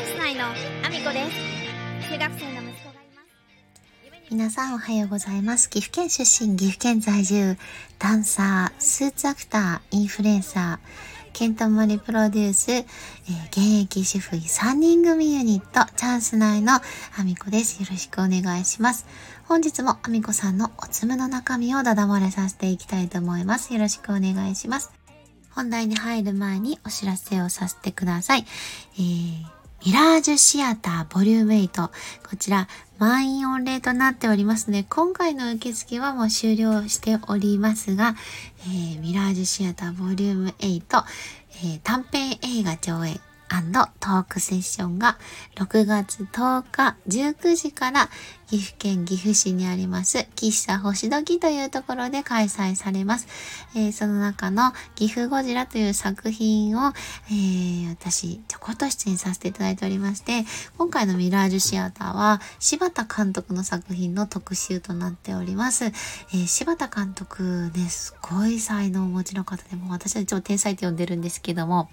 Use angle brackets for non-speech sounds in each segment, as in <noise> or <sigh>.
ャンス内のアミコです中学生の息子がいます皆さんおはようございます。岐阜県出身、岐阜県在住、ダンサー、スーツアクター、インフルエンサー、ケントマリプロデュース、えー現役主婦3人組ユニット、チャンス内のアミコです。よろしくお願いします。本日もアミコさんのおつむの中身をダダ漏れさせていきたいと思います。よろしくお願いします。本題に入る前にお知らせをさせてください。えーミラージュシアターボリューム8。こちら、満員御礼となっておりますね、今回の受付はもう終了しておりますが、えーミラージュシアターボリューム8、えー短編映画上映。トークセッションが6月10日19時から岐阜県岐阜市にあります喫茶星時というところで開催されます。えーその中の岐阜ゴジラという作品を、えー私ちょこっと出演させていただいておりまして、今回のミラージュシアターは柴田監督の作品の特集となっております。えー柴田監督ね、すごい才能をお持ちの方でも私は超天才って呼んでるんですけども、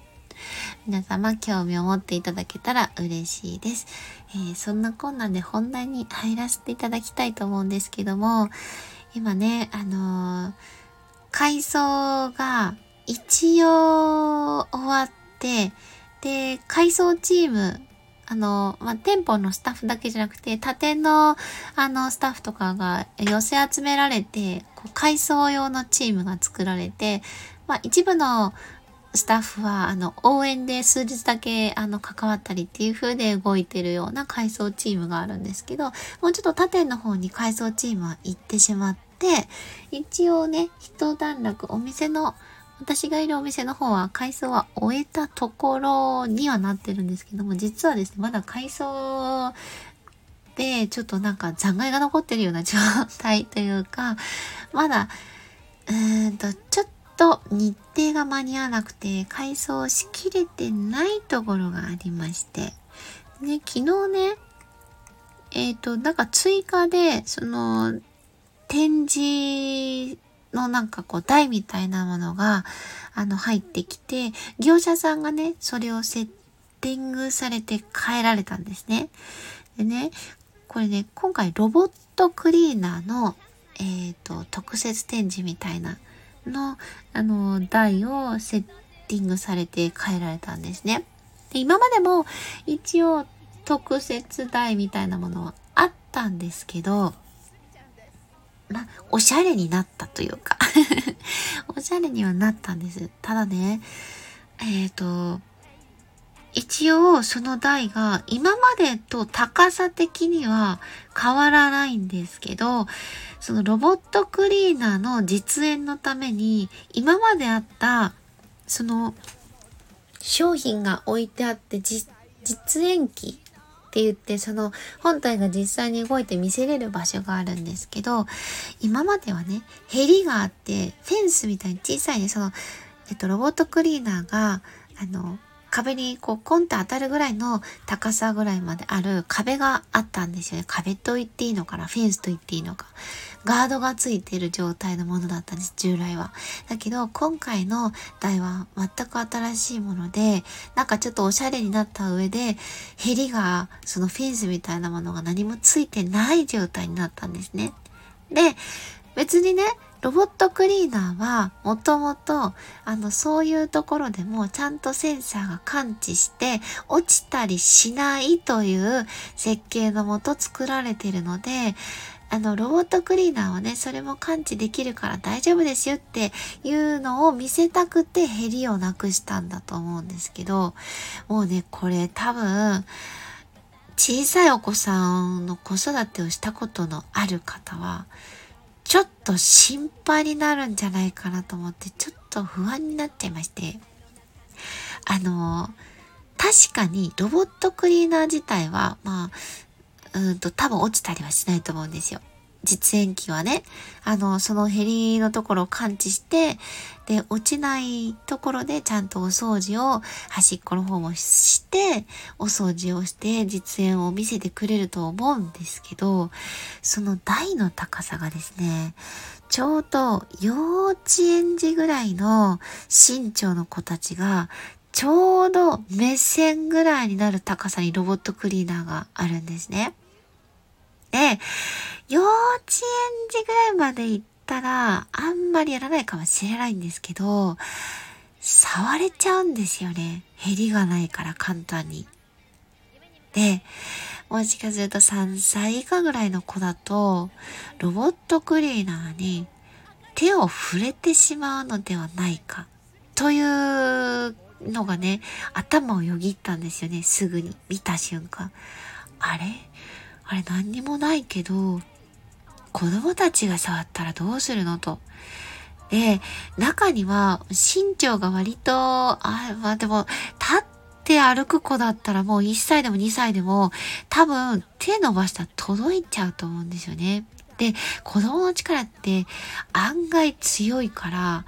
皆様興味を持っていただけたら嬉しいです。えーそんなこんなで本題に入らせていただきたいと思うんですけども、今ね、あのー改装が一応終わって、で、改装チーム、あの、まあ、店舗のスタッフだけじゃなくて、他店の、あの、スタッフとかが寄せ集められて、こう改装用のチームが作られて、まあ、一部のスタッフは、あの、応援で数日だけ、あの、関わったりっていう風で動いてるような改装チームがあるんですけど、もうちょっと他店の方に改装チームは行ってしまって、一応ね、一段落、お店の、私がいるお店の方は改装は終えたところにはなってるんですけども、実はですね、まだ改装でちょっとなんか残骸が残ってるような状態というか、まだ、うーんと、ちょっとと日程が間に合わなくて、改装しきれてないところがありまして、ね、昨日ね、えっ、と、なんか追加で、その、展示のなんかこう台みたいなものがあの入ってきて業者さんがねそれをセッティングされて変えられたんですね。でねこれね今回ロボットクリーナーのえっ、と特設展示みたいなのあの台をセッティングされて変えられたんですね。で今までも一応特設台みたいなものはあったんですけどまあ、おしゃれになったというか <laughs> おしゃれにはなったんです。ただね、えっ、と、一応その台が今までと高さ的には変わらないんですけど、そのロボットクリーナーの実演のために今まであったその商品が置いてあって実演機って言ってその本体が実際に動いて見せれる場所があるんですけど今まではねヘリがあってフェンスみたいに小さいねその、えっと、ロボットクリーナーがあの壁にこうコンって当たるぐらいの高さぐらいまである壁があったんですよね。壁と言っていいのかなフェンスと言っていいのか。ガードがついている状態のものだったんです、従来は。だけど、今回の台は全く新しいもので、なんかちょっとおしゃれになった上で、ヘリが、そのフェンスみたいなものが何もついてない状態になったんですね。で、別にね、ロボットクリーナーはもともとあのそういうところでもちゃんとセンサーが感知して落ちたりしないという設計のもと作られているのであのロボットクリーナーはねそれも感知できるから大丈夫ですよっていうのを見せたくてヘリをなくしたんだと思うんですけどもうねこれ多分小さいお子さんの子育てをしたことのある方はちょっと心配になるんじゃないかなと思って、ちょっと不安になっちゃいまして。あの、確かにロボットクリーナー自体は、まあ、うんと多分落ちたりはしないと思うんですよ。実演機はね、あの、そのヘリのところを感知して、で、落ちないところでちゃんとお掃除を端っこの方もして、お掃除をして実演を見せてくれると思うんですけど、その台の高さがですね、ちょうど幼稚園児ぐらいの身長の子たちが、ちょうど目線ぐらいになる高さにロボットクリーナーがあるんですね。で、幼稚園児ぐらいまで行ったら、あんまりやらないかもしれないんですけど、触れちゃうんですよね。減りがないから簡単に。で、もしかすると3歳以下ぐらいの子だと、ロボットクリーナーに手を触れてしまうのではないか、というのがね、頭をよぎったんですよね、すぐに見た瞬間。あれ？あれ何にもないけど、子供たちが触ったらどうするのと。で、中には身長が割と、あ、まあでも、立って歩く子だったらもう1歳でも2歳でも多分手伸ばしたら届いちゃうと思うんですよね。で、子供の力って案外強いから、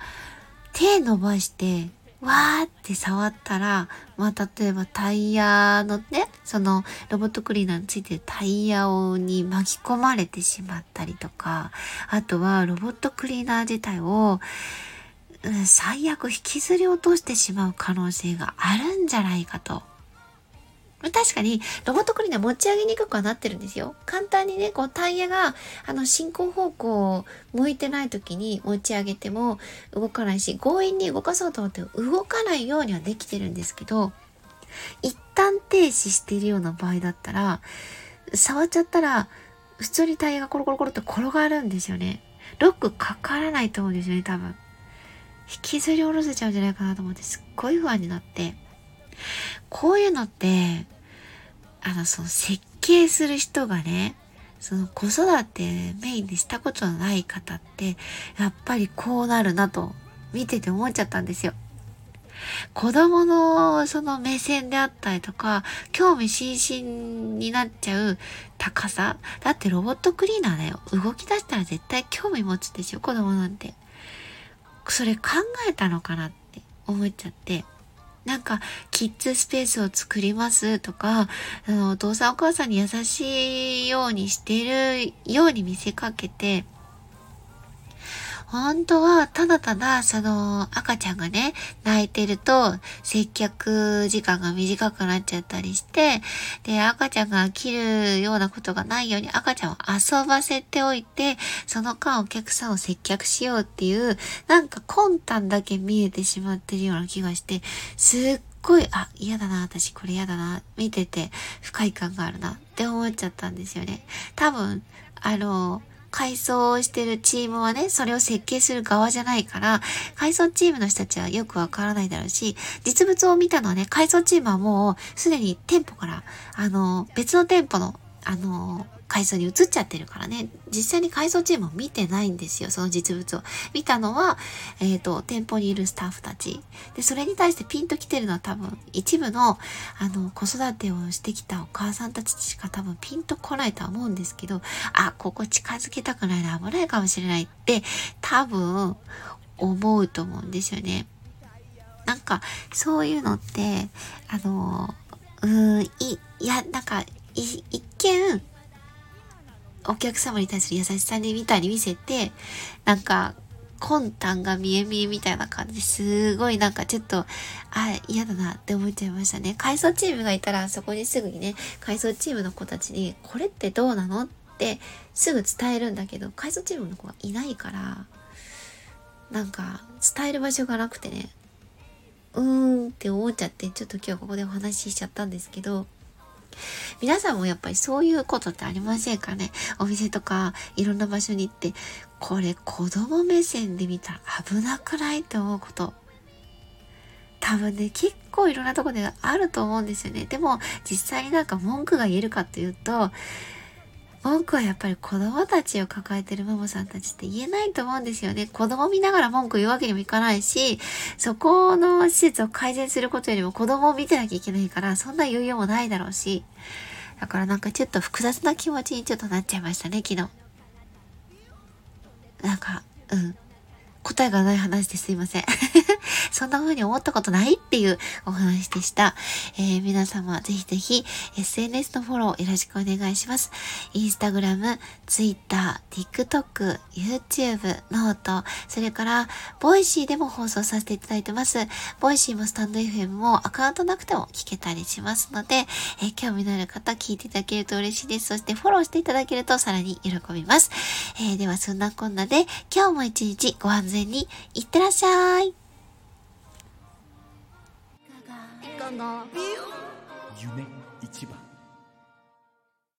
手伸ばしてわーって触ったら、まあ、例えばタイヤのね、そのロボットクリーナーについてるタイヤをに巻き込まれてしまったりとか、あとはロボットクリーナー自体を、うん、最悪引きずり落としてしまう可能性があるんじゃないかと。確かに、ロボットクリーナー持ち上げにくくはなってるんですよ。簡単にね、こうタイヤが、あの、進行方向を向いてない時に持ち上げても動かないし、強引に動かそうと思って動かないようにはできてるんですけど、一旦停止しているような場合だったら、触っちゃったら、普通にタイヤがコロコロコロって転がるんですよね。ロックかからないと思うんですよね、多分。引きずり下ろせちゃうんじゃないかなと思って、すっごい不安になって。こういうのって、あの、その設計する人がね、その子育てメインでしたことのない方って、やっぱりこうなるなと見てて思っちゃったんですよ。子供のその目線であったりとか、興味津々になっちゃう高さ。だってロボットクリーナーだよ。動き出したら絶対興味持つでしょ、子供なんて。それ考えたのかなって思っちゃって。なんか、キッズスペースを作りますとか、あの、お父さんお母さんに優しいようにしてるように見せかけて、本当はただただその赤ちゃんがね、泣いてると接客時間が短くなっちゃったりして、で、赤ちゃんが切るようなことがないように赤ちゃんを遊ばせておいて、その間お客さんを接客しようっていう、なんか魂胆だけ見えてしまってるような気がして、すっごい、あ、嫌だな、私これ嫌だな、見てて不快感があるなって思っちゃったんですよね。多分、あの、改装してるチームはね、それを設計する側じゃないから、改装チームの人たちはよくわからないだろうし、実物を見たのはね、改装チームはもうすでに店舗から、あの、別の店舗の、あの、改装に移っちゃってるからね、実際に改装チームを見てないんですよ、その実物を。見たのは、えっ、ー、と、店舗にいるスタッフたち。で、それに対してピンと来てるのは多分、一部の、あの、子育てをしてきたお母さんたちしか多分ピンと来ないとは思うんですけど、あ、ここ近づけたくないな、危ないかもしれないって、多分、思うと思うんですよね。なんか、そういうのって、あの、うーん、い、いや、なんか、一見、お客様に対する優しさにみたいに見せて、なんか、魂胆が見え見えみたいな感じすごいなんかちょっと、あ、嫌だなって思っちゃいましたね。改装チームがいたらそこにすぐにね、改装チームの子たちに、これってどうなのってすぐ伝えるんだけど、改装チームの子はいないから、なんか伝える場所がなくてね、うーんって思っちゃって、ちょっと今日ここでお話ししちゃったんですけど、皆さんもやっぱりそういうことってありませんかね？お店とかいろんな場所に行って、これ子供目線で見たら危なくないって思うこと。多分ね、結構いろんなとこであると思うんですよね。でも実際になんか文句が言えるかというと、文句はやっぱり子供たちを抱えてるママさんたちって言えないと思うんですよね。子供見ながら文句言うわけにもいかないし、そこの施設を改善することよりも子供を見てなきゃいけないから、そんな余裕もないだろうし。だからなんかちょっと複雑な気持ちにちょっとなっちゃいましたね、昨日。なんか、うん。答えがない話ですいません。そんな風に思ったことないっていうお話でした。えー、皆様ぜひぜひ SNS のフォローよろしくお願いします。インスタグラム、ツイッター、TikTok、YouTube、ノート、それからボイシーでも放送させていただいてます。ボイシーもスタンド FM もアカウントなくても聞けたりしますので、えー、興味のある方聞いていただけると嬉しいです。そしてフォローしていただけるとさらに喜びます。えー、ではそんなこんなで今日も一日ご安全にいってらっしゃい。夢一番。